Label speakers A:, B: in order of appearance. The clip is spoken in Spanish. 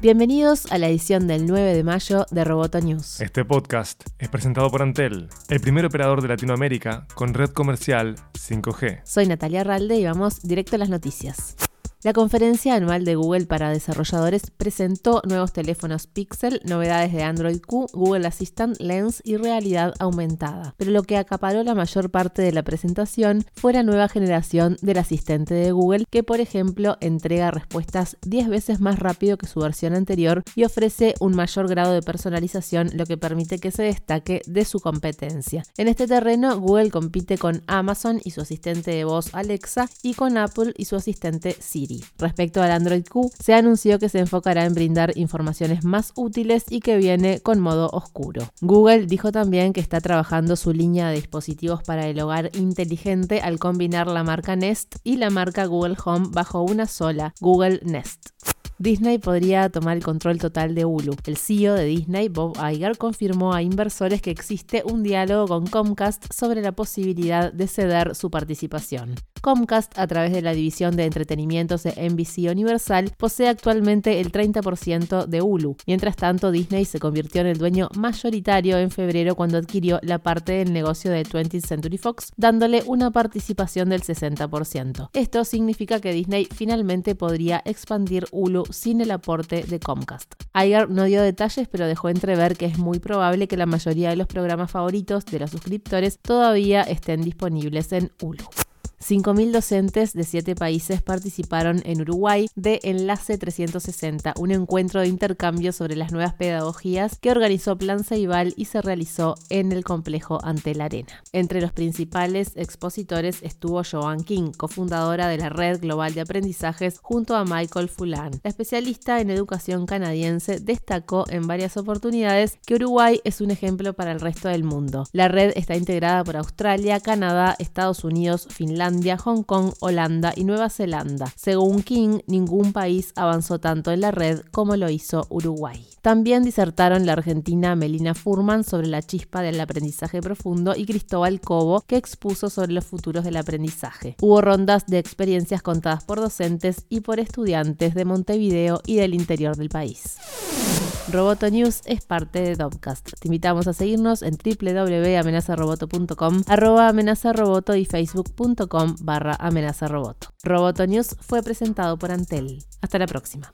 A: Bienvenidos a la edición del 9 de mayo de Roboto News.
B: Este podcast es presentado por Antel, el primer operador de Latinoamérica con red comercial 5G.
A: Soy Natalia Ralde y vamos directo a las noticias. La conferencia anual de Google para desarrolladores presentó nuevos teléfonos Pixel, novedades de Android Q, Google Assistant, Lens y realidad aumentada. Pero lo que acaparó la mayor parte de la presentación fue la nueva generación del asistente de Google, que por ejemplo entrega respuestas 10 veces más rápido que su versión anterior y ofrece un mayor grado de personalización, lo que permite que se destaque de su competencia. En este terreno, Google compite con Amazon y su asistente de voz Alexa y con Apple y su asistente Siri. Respecto al Android Q, se anunció que se enfocará en brindar informaciones más útiles y que viene con modo oscuro. Google dijo también que está trabajando su línea de dispositivos para el hogar inteligente al combinar la marca Nest y la marca Google Home bajo una sola, Google Nest. Disney podría tomar el control total de Hulu. El CEO de Disney, Bob Iger, confirmó a inversores que existe un diálogo con Comcast sobre la posibilidad de ceder su participación. Comcast, a través de la división de entretenimientos de NBC Universal, posee actualmente el 30% de Hulu. Mientras tanto, Disney se convirtió en el dueño mayoritario en febrero cuando adquirió la parte del negocio de 20th Century Fox, dándole una participación del 60%. Esto significa que Disney finalmente podría expandir Hulu sin el aporte de Comcast. Iger no dio detalles, pero dejó entrever que es muy probable que la mayoría de los programas favoritos de los suscriptores todavía estén disponibles en Hulu. 5.000 docentes de siete países participaron en Uruguay de Enlace 360, un encuentro de intercambio sobre las nuevas pedagogías que organizó Plan Ceibal y se realizó en el complejo ante la arena. Entre los principales expositores estuvo Joan King, cofundadora de la Red Global de Aprendizajes, junto a Michael Fulan. La especialista en educación canadiense destacó en varias oportunidades que Uruguay es un ejemplo para el resto del mundo. La red está integrada por Australia, Canadá, Estados Unidos, Finlandia, Hong Kong, Holanda y Nueva Zelanda. Según King, ningún país avanzó tanto en la red como lo hizo Uruguay. También disertaron la argentina Melina Furman sobre la chispa del aprendizaje profundo y Cristóbal Cobo, que expuso sobre los futuros del aprendizaje. Hubo rondas de experiencias contadas por docentes y por estudiantes de Montevideo y del interior del país. Roboto News es parte de Dopcast. Te invitamos a seguirnos en www.amenazaroboto.com, arroba amenazaroboto y facebook.com barra amenazaroboto. Roboto News fue presentado por Antel. Hasta la próxima.